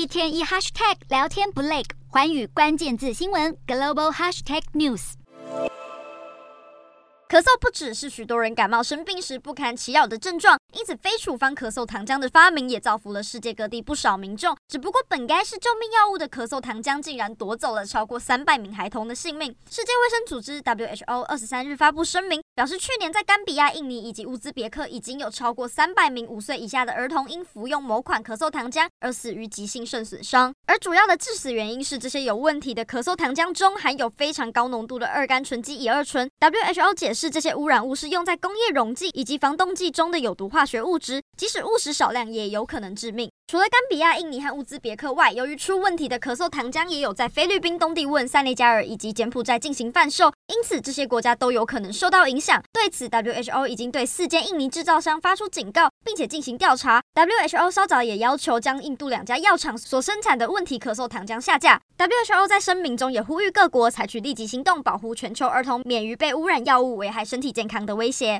一天一 hashtag 聊天不累，寰宇关键字新闻 global hashtag news。咳嗽不只是许多人感冒生病时不堪其扰的症状，因此非处方咳嗽糖浆的发明也造福了世界各地不少民众。只不过本该是救命药物的咳嗽糖浆，竟然夺走了超过三百名孩童的性命。世界卫生组织 WHO 二十三日发布声明，表示去年在甘比亚、印尼以及乌兹别克已经有超过三百名五岁以下的儿童因服用某款咳嗽糖浆而死于急性肾损伤，而主要的致死原因是这些有问题的咳嗽糖浆中含有非常高浓度的二甘醇基乙二醇。WHO 解释。这些污染物是用在工业溶剂以及防冻剂中的有毒化学物质，即使误食少量也有可能致命。除了甘比亚、印尼和乌兹别克外，由于出问题的咳嗽糖浆也有在菲律宾、东帝汶、塞内加尔以及柬埔寨进行贩售，因此这些国家都有可能受到影响。对此，WHO 已经对四间印尼制造商发出警告，并且进行调查。WHO 稍早也要求将印度两家药厂所生产的问题咳嗽糖浆下架。WHO 在声明中也呼吁各国采取立即行动，保护全球儿童免于被污染药物危害身体健康的威胁。